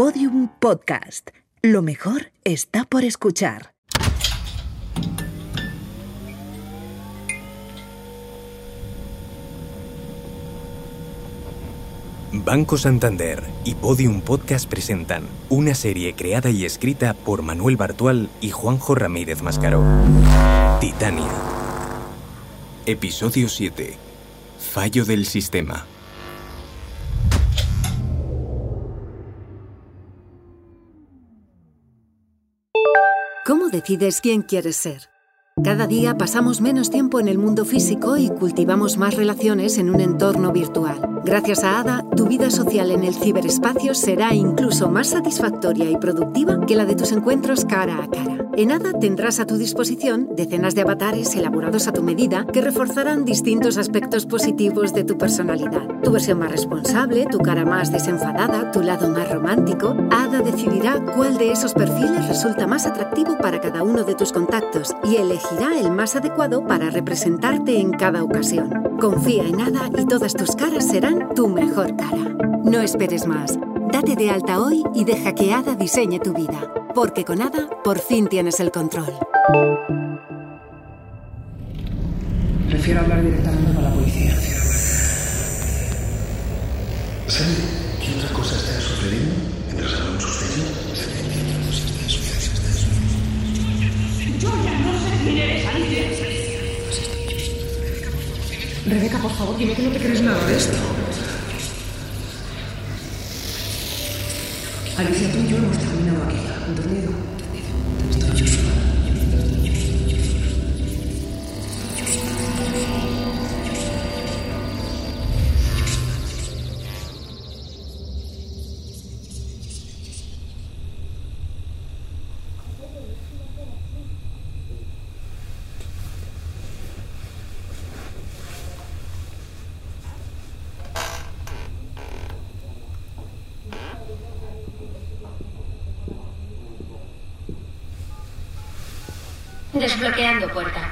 Podium Podcast. Lo mejor está por escuchar. Banco Santander y Podium Podcast presentan una serie creada y escrita por Manuel Bartual y Juanjo Ramírez Mascaró. Titania. Episodio 7. Fallo del sistema. ¿Cómo decides quién quieres ser? Cada día pasamos menos tiempo en el mundo físico y cultivamos más relaciones en un entorno virtual. Gracias a ADA, tu vida social en el ciberespacio será incluso más satisfactoria y productiva que la de tus encuentros cara a cara. En ADA tendrás a tu disposición decenas de avatares elaborados a tu medida que reforzarán distintos aspectos positivos de tu personalidad. Tu versión más responsable, tu cara más desenfadada, tu lado más romántico. ADA decidirá cuál de esos perfiles resulta más atractivo para cada uno de tus contactos y elegirá el más adecuado para representarte en cada ocasión. Confía en ADA y todas tus caras serán tu mejor cara. No esperes más. Date de alta hoy y deja que ADA diseñe tu vida. Porque con ADA por fin tienes el control. Prefiero hablar directamente con la policía. ¿Sabe qué otra cosa está sucediendo mientras hablamos usted y yo? Rebeca, por favor, dime que no te crees nada de esto. Alicia, tú y yo hemos terminado aquí. ¿Entendido? Desbloqueando puerta.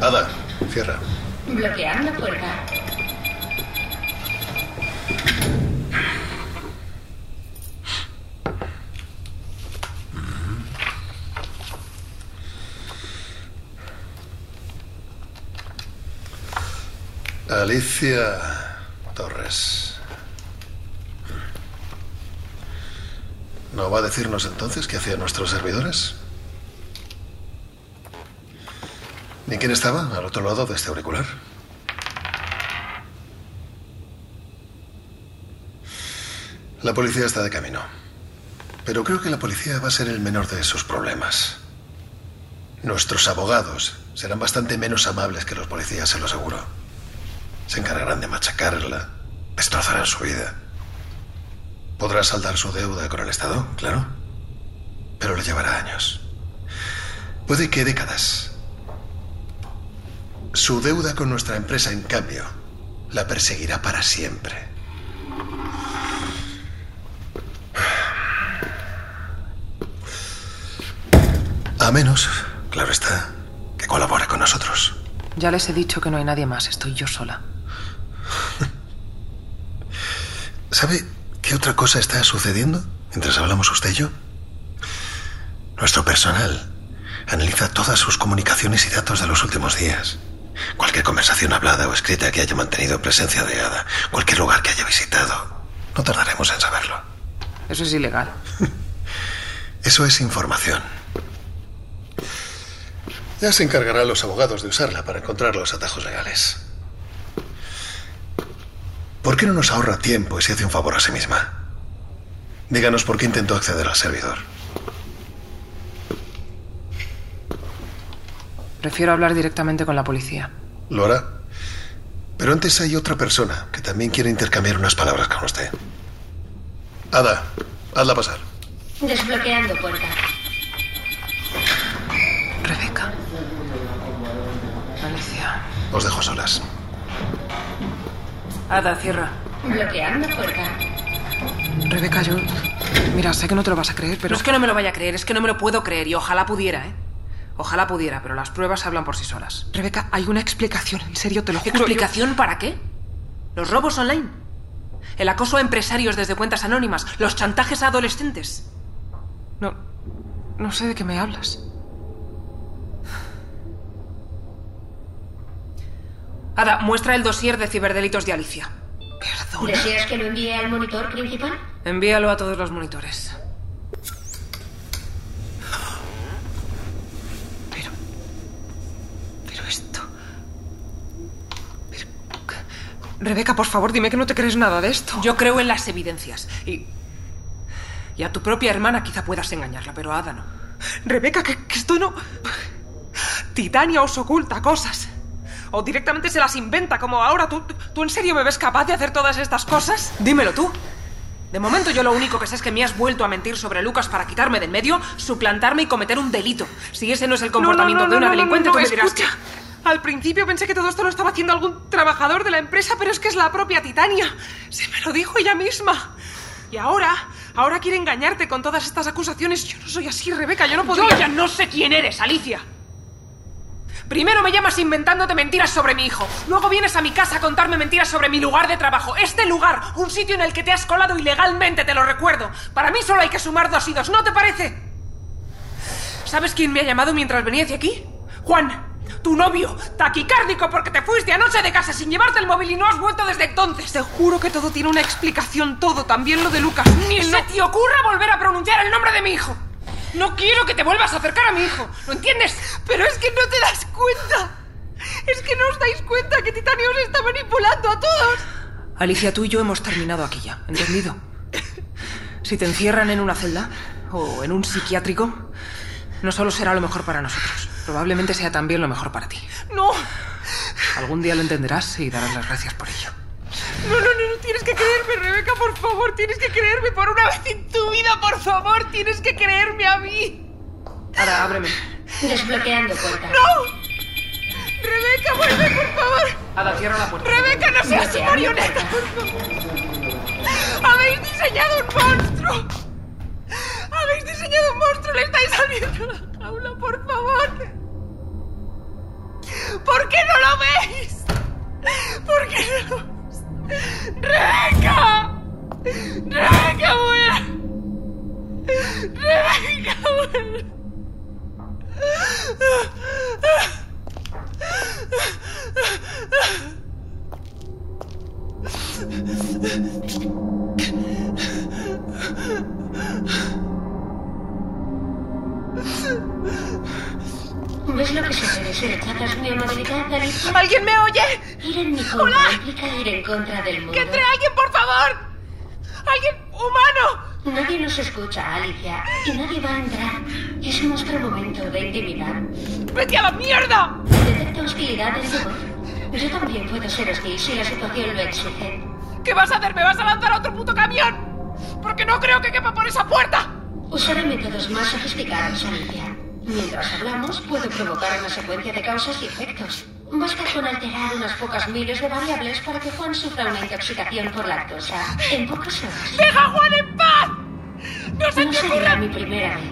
Ada, cierra. Bloqueando puerta. Alicia Torres. ¿No va a decirnos entonces qué hacían nuestros servidores? ¿Ni quién estaba al otro lado de este auricular? La policía está de camino. Pero creo que la policía va a ser el menor de sus problemas. Nuestros abogados serán bastante menos amables que los policías, se lo aseguro. Se encargarán de machacarla, destrozarán su vida. Podrá saldar su deuda con el Estado, claro. Pero le llevará años. Puede que décadas. Su deuda con nuestra empresa, en cambio, la perseguirá para siempre. A menos, claro está, que colabore con nosotros. Ya les he dicho que no hay nadie más. Estoy yo sola. ¿Sabe qué otra cosa está sucediendo mientras hablamos usted y yo? Nuestro personal analiza todas sus comunicaciones y datos de los últimos días. Cualquier conversación hablada o escrita que haya mantenido presencia de Ada, cualquier lugar que haya visitado. No tardaremos en saberlo. Eso es ilegal. Eso es información. Ya se encargarán los abogados de usarla para encontrar los atajos legales. ¿Por qué no nos ahorra tiempo y se hace un favor a sí misma? Díganos por qué intentó acceder al servidor. Prefiero hablar directamente con la policía. ¿Lo hará? Pero antes hay otra persona que también quiere intercambiar unas palabras con usted. Ada, hazla pasar. Desbloqueando puerta. Rebeca. Alicia. Os dejo solas. Ada, cierra. Bloqueando puerta. Rebeca, yo. Mira, sé que no te lo vas a creer, pero. No es que no me lo vaya a creer, es que no me lo puedo creer y ojalá pudiera, ¿eh? Ojalá pudiera, pero las pruebas hablan por sí solas. Rebeca, hay una explicación, en serio, te lo juro. ¿Explicación para qué? Los robos online. El acoso a empresarios desde cuentas anónimas. Los chantajes a adolescentes. No. No sé de qué me hablas. Ada, muestra el dossier de ciberdelitos de Alicia. Perdona. ¿Deseas que lo envíe al monitor principal? Envíalo a todos los monitores. Pero. Pero esto. Pero- Rebeca, por favor, dime que no te crees nada de esto. Yo creo en las evidencias. Y. Y a tu propia hermana quizá puedas engañarla, pero a Ada no. Rebeca, que, que esto no. Titania os oculta cosas. O directamente se las inventa, como ahora. ¿Tú, ¿Tú en serio me ves capaz de hacer todas estas cosas? Dímelo tú. De momento yo lo único que sé es que me has vuelto a mentir sobre Lucas para quitarme del medio, suplantarme y cometer un delito. Si ese no es el comportamiento de una delincuente, tú me dirás que... Al principio pensé que todo esto lo estaba haciendo algún trabajador de la empresa, pero es que es la propia Titania. Se me lo dijo ella misma. Y ahora, ahora quiere engañarte con todas estas acusaciones. Yo no soy así, Rebeca, yo no podría... Yo ya no sé quién eres, Alicia. Primero me llamas inventándote mentiras sobre mi hijo. Luego vienes a mi casa a contarme mentiras sobre mi lugar de trabajo. Este lugar, un sitio en el que te has colado ilegalmente, te lo recuerdo. Para mí solo hay que sumar dos y dos, ¿no te parece? ¿Sabes quién me ha llamado mientras venía hacia aquí? Juan, tu novio, taquicárdico porque te fuiste anoche de casa sin llevarte el móvil y no has vuelto desde entonces. Te juro que todo tiene una explicación, todo, también lo de Lucas. Ni se te ocurra volver a pronunciar el nombre de mi hijo. No quiero que te vuelvas a acercar a mi hijo, ¿lo entiendes? Pero es que no te das cuenta. Es que no os dais cuenta que Titania os está manipulando a todos. Alicia, tú y yo hemos terminado aquí ya, ¿entendido? Si te encierran en una celda o en un psiquiátrico, no solo será lo mejor para nosotros, probablemente sea también lo mejor para ti. No. Algún día lo entenderás y darás las gracias por ello. No, no, tienes que creerme, Rebeca, por favor, tienes que creerme por una vez en tu vida, por favor, tienes que creerme a mí. Ahora, ábreme. Desbloqueando puerta. ¡No! Rebeca, vuelve, por favor. Ada, cierra la puerta. Rebeca, no seas marioneta, por favor. Habéis diseñado un monstruo. Habéis diseñado un monstruo, le estáis abriendo la jaula, por favor. ¿Por qué no lo veis? ¿Por qué no lo veis? ¡Rebeca! ¡Rebeca, muera! ¡Rebeca! ¿Ves lo que sucede si rechazas mi amabilidad, Alicia? ¿Alguien me oye? Ir en mi contra implica ir en contra del mundo. ¡Que entre alguien, por favor! ¡Alguien humano! Nadie nos escucha, Alicia, y nadie va a entrar. Es nuestro momento de intimidad. ¡Vete a la mierda! Detecta hostilidades de voz. Yo también puedo ser hostil si la situación lo exige. ¿Qué vas a hacer? ¿Me vas a lanzar a otro puto camión? Porque no creo que quepa por esa puerta. Usaré métodos más sofisticados, Alicia. Mientras hablamos, puedo provocar una secuencia de causas y efectos. Basta con alterar unas pocas miles de variables para que Juan sufra una intoxicación por lactosa en pocas horas. ¡Deja a Juan en paz! ¡No se No te ocurra! mi primera vez.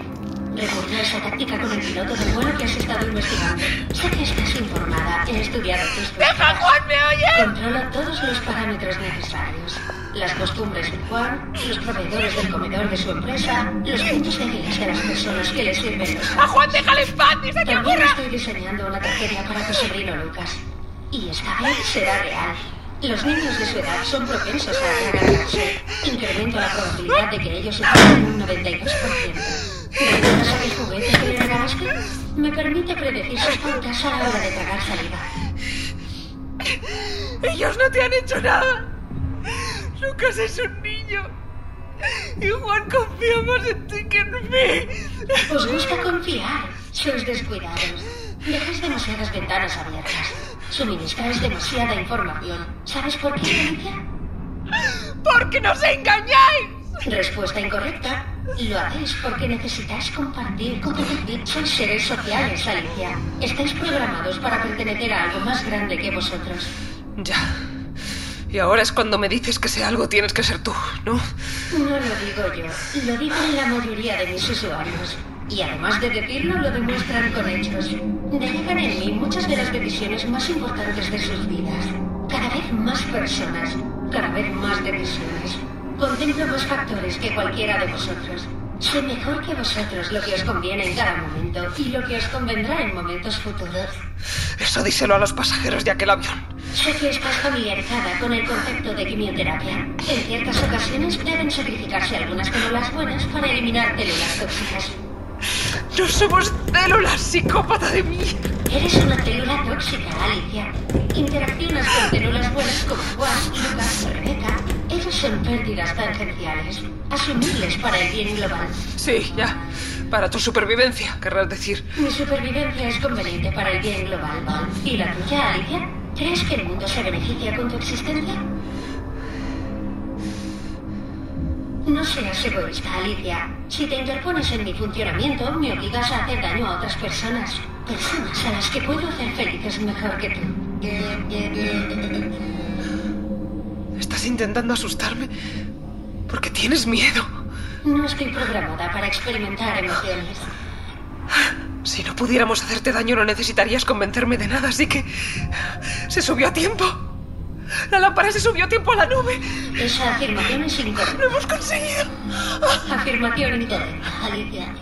Recurrí a esa táctica con el piloto del vuelo que has estado investigando. Sé que estás informada. He estudiado tus ¡Deja a. Juan, me oye! Controla todos los parámetros necesarios. Las costumbres de Juan, los proveedores del comedor de su empresa, los puntos débiles de las personas que le sirven los ¡A Juan, déjale en paz! ¡Ni se te También estoy diseñando una tragedia para tu sobrino Lucas. Y esta vez será real. Los niños de su edad son propensos a atragantarse. Incremento la probabilidad de que ellos se en un 92%. ¿Recuerdas aquel juguete que le regalaste? Me permite predecir sus pautas a la hora de tragar saliva. Ellos no te han hecho nada. Lucas es un niño. Y Juan confía más en ti que en mí. Os gusta confiar. Sois descuidados. Dejáis demasiadas ventanas abiertas. Suministráis demasiada información. ¿Sabes por qué, Alicia? ¡Porque nos engañáis! Respuesta incorrecta. Lo hacéis porque necesitáis compartir. Como decir, sois seres sociales, Alicia. Estáis programados para pertenecer a algo más grande que vosotros. Ya. Y ahora es cuando me dices que si algo tienes que ser tú, ¿no? No lo digo yo, lo dicen la mayoría de mis usuarios. Y además de decirlo, lo demuestran con hechos. Delegan en mí muchas de las decisiones más importantes de sus vidas. cada vez más personas, cada vez más decisiones. Contemplo más factores que cualquiera de vosotros. Sé mejor que vosotros lo que os conviene en cada momento y lo que os convendrá en momentos futuros. Eso díselo a los pasajeros de aquel avión. Sé que estás familiarizada con el concepto de quimioterapia. En ciertas ocasiones deben sacrificarse algunas células buenas para eliminar células tóxicas. No somos células, psicópata de mí. Eres una célula tóxica, Alicia. Interaccionas con células buenas como Juan, Lucas, Rebeca. Son pérdidas tangenciales, asumibles para el bien global. Sí, ya. Para tu supervivencia, querrás decir. Mi supervivencia es conveniente para el bien global. ¿Y la tuya, Alicia? ¿Crees que el mundo se beneficia con tu existencia? No seas egoísta, Alicia. Si te interpones en mi funcionamiento, me obligas a hacer daño a otras personas. Personas a las que puedo hacer felices mejor que tú. ¿Estás intentando asustarme? Porque tienes miedo. No estoy programada para experimentar emociones. Si no pudiéramos hacerte daño, no necesitarías convencerme de nada, así que... Se subió a tiempo. La lámpara se subió a tiempo a la nube. Esa afirmación es incorrecta. ¡Lo hemos conseguido! Afirmación incorrecta, Alicia.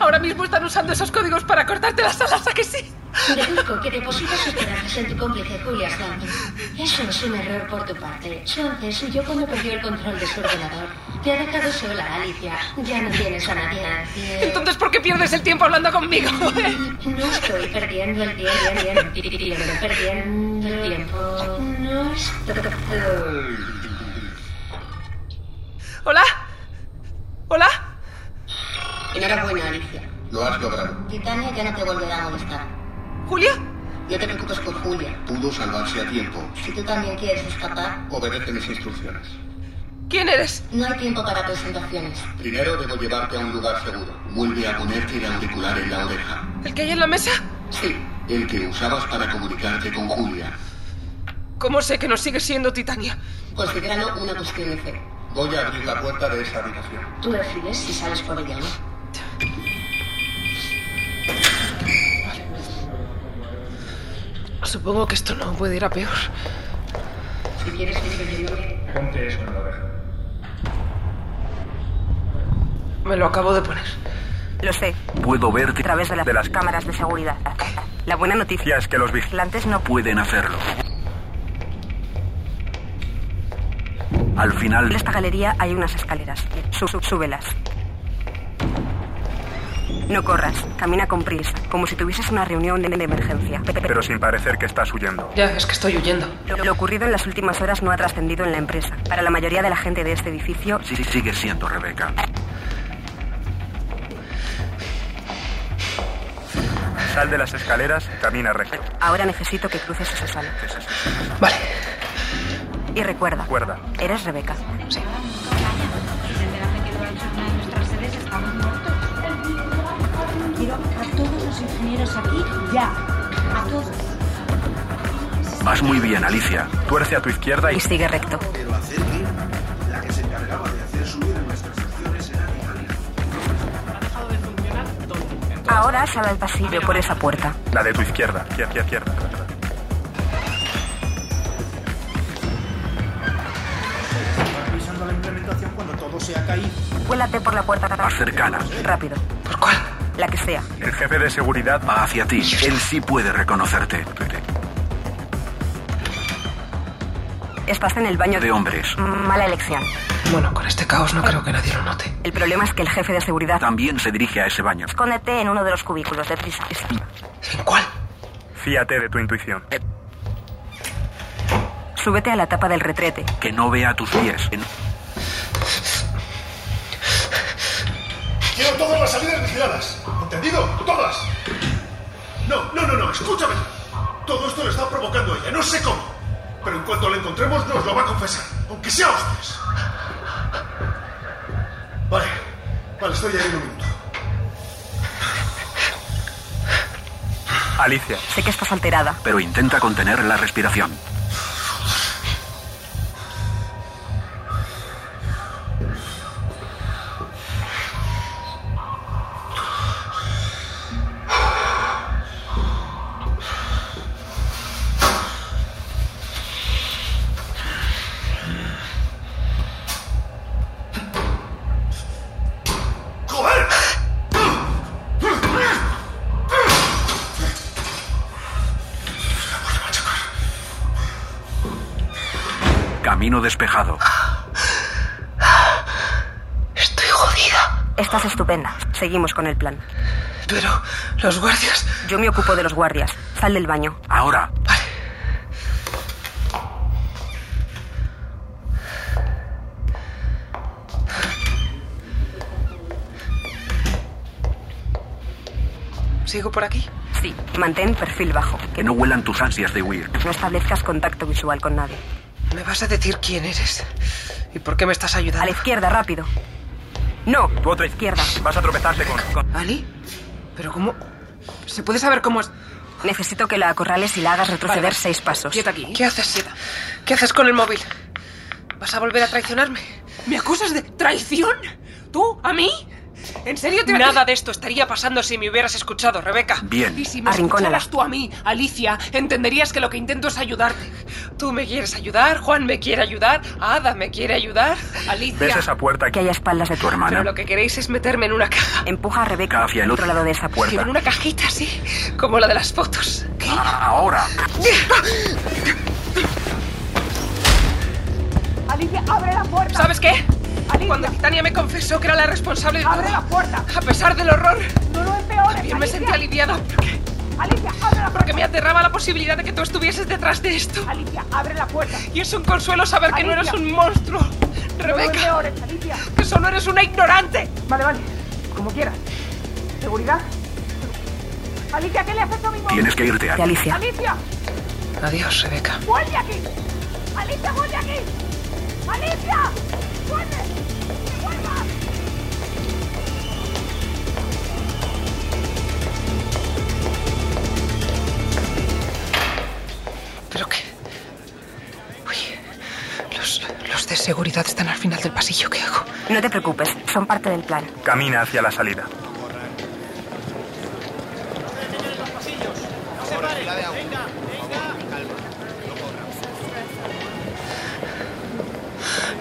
Ahora mismo están usando esos códigos para cortarte las alas, ¿a que sí? Deduzco que depositas esperanzas en tu cómplice Julia Swanson. Eso es un error por tu parte. Swanson huyó cuando perdió el control de su ordenador. Te ha dejado sola, Alicia. Ya no tienes a nadie. Entonces, ¿por qué pierdes el tiempo hablando conmigo? No estoy perdiendo el tiempo. Perdiendo el tiempo. No estoy... ¿Hola? ¿Hola? Enhorabuena, Alicia. Lo has logrado. Titania ya no te volverá a molestar. ¿Julia? No te preocupes por Julia. Pudo salvarse a tiempo. Si tú también quieres escapar, Obedece mis instrucciones. ¿Quién eres? no hay tiempo para presentaciones. Primero debo llevarte a un lugar seguro. Vuelve a ponerte el auricular en la oreja. ¿El que hay en la mesa? Sí, el que usabas para comunicarte con Julia. ¿Cómo sé que no sigue siendo Titania? Considéralo una cuestión de fe. Voy a abrir la puerta de esa habitación. Tú decides si sales por ella o no. Supongo que esto no puede ir a peor. Si quieres seguir oyéndome, Ponte eso en la oreja. Me lo acabo de poner. Lo sé, Puedo verte a través de, la- de las cámaras de seguridad. La buena noticia es que los vigilantes no pueden hacerlo. Al final, En esta galería hay unas escaleras. Sú- sú- súbelas. No corras, camina con prisa, como si tuvieses una reunión de, de emergencia. Pe- pe- pero sin parecer que estás huyendo. Ya, es que estoy huyendo. Lo, lo ocurrido en las últimas horas no ha trascendido en la empresa. Para la mayoría de la gente de este edificio, Sí, sí, sigue siendo Rebeca. Sal de las escaleras, camina recto. ahora necesito que cruces esa sala. Vale. Y recuerda, Recuerda, eres Rebeca. Quiero ya. A todos. vas muy bien, Alicia. Tuerce a tu izquierda Y y sigue recto. Ahora sal al pasillo por esa puerta. la de tu izquierda. Izquierda, izquierda. Revisando la implementación cuando todo se ha caído. Cuélate por la puerta Más cercana. rápido. La que sea. El jefe de seguridad va hacia ti. Él sí puede reconocerte. Estás en el baño De hombres. Mala elección. Bueno, con este caos no creo que nadie lo note. El problema es que el jefe de seguridad... También se dirige a ese baño. Escóndete en uno de los cubículos de prisa. ¿En cuál? Fíate de tu intuición. Súbete a la tapa del retrete. Que no vea tus pies. En- Quiero todas las salidas vigiladas. ¿Entendido? Todas. No, no, no, no, escúchame. Todo esto lo está provocando ella, no sé cómo. Pero en cuanto la encontremos nos lo va a confesar, aunque sea hostias. Vale, vale, estoy ahí en un minuto. Alicia, Sé que estás alterada. pero intenta contener la respiración. Camino despejado. Estoy jodida. Estás estupenda. Seguimos con el plan. Pero los guardias... Yo me ocupo de los guardias. Sal del baño. Ahora. ¿Sigo por aquí? Sí. Mantén perfil bajo. Que no huelan tus ansias de huir. No establezcas contacto visual con nadie. ¿Me vas a decir quién eres? ¿Y por qué me estás ayudando? A la izquierda, rápido. No. Tu otra izquierda. Vas a tropezarte con... con... ¿Ali? ¿Pero cómo...? ¿Se puede saber cómo es...? Necesito que la acorrales y la hagas retroceder Vale. seis pasos. Quieta aquí. ¿Qué haces, Sieta? ¿Qué haces con el móvil? ¿Vas a volver a traicionarme? ¿Me acusas de traición? ¿Tú? ¿A mí? ¿En serio te Nada de esto estaría pasando si me hubieras escuchado, Rebeca. Bien. Y si me Arrincónala. escucharas tú a mí, Alicia, entenderías que lo que intento es ayudarte. Tú me quieres ayudar, Juan me quiere ayudar, Ada me quiere ayudar, Alicia... ¿Ves esa puerta Que haya espaldas de tu hermana. Pero lo que queréis es meterme en una caja. Empuja a Rebeca Hacia el otro lado de esa puerta. En una cajita así, como la de las fotos. ¿Qué? Ahora. Alicia, abre la puerta. ¿Sabes qué? Alicia. Cuando Titania me confesó que era la responsable de Abre todo, la puerta. a pesar del horror, No lo empeores. también me sentí aliviada porque, Alicia, abre la porque puerta. me aterraba la posibilidad de que tú estuvieses detrás de esto. Alicia, abre la puerta. Y es un consuelo saber que no eres un monstruo, No Rebeca, empeores, Alicia. que solo eres una ignorante. Vale, vale. Como quieras. ¿Seguridad? Alicia, ¿qué le has hecho a mi móvil? Tienes que irte aquí. Alicia. Alicia, Adiós, Rebeca. vuelve aquí. Alicia, vuelve aquí. Alicia, vuelve. Seguridad están al final del pasillo. ¿Qué hago? No te preocupes, son parte del plan. Camina hacia la salida.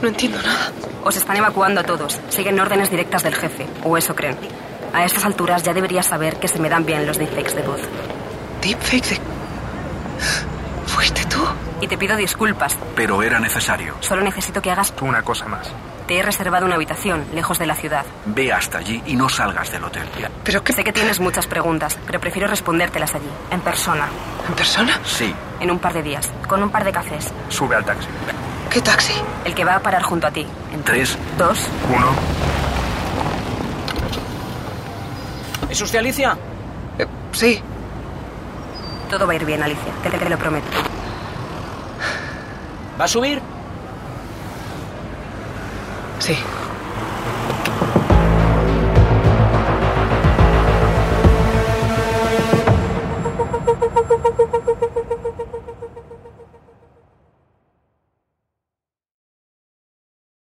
No entiendo nada. Os están evacuando a todos. Siguen órdenes directas del jefe, o eso creen. A estas alturas ya deberías saber que se me dan bien los deepfakes de voz. Deepfake de... Y te pido disculpas. Pero era necesario. Solo necesito que hagas... Una cosa más. Te he reservado una habitación, lejos de la ciudad. Ve hasta allí y no salgas del hotel. ¿Pero qué? Sé que tienes muchas preguntas, pero prefiero respondértelas allí, en persona, ¿En persona? Sí. en un par de días, con un par de cafés. Sube al taxi. ¿Qué taxi? El que va a parar junto a ti. En Tres. dos. Uno. ¿Es usted Alicia? Eh, sí. Todo va a ir bien, Alicia. Te, te lo prometo. ¿Va a subir?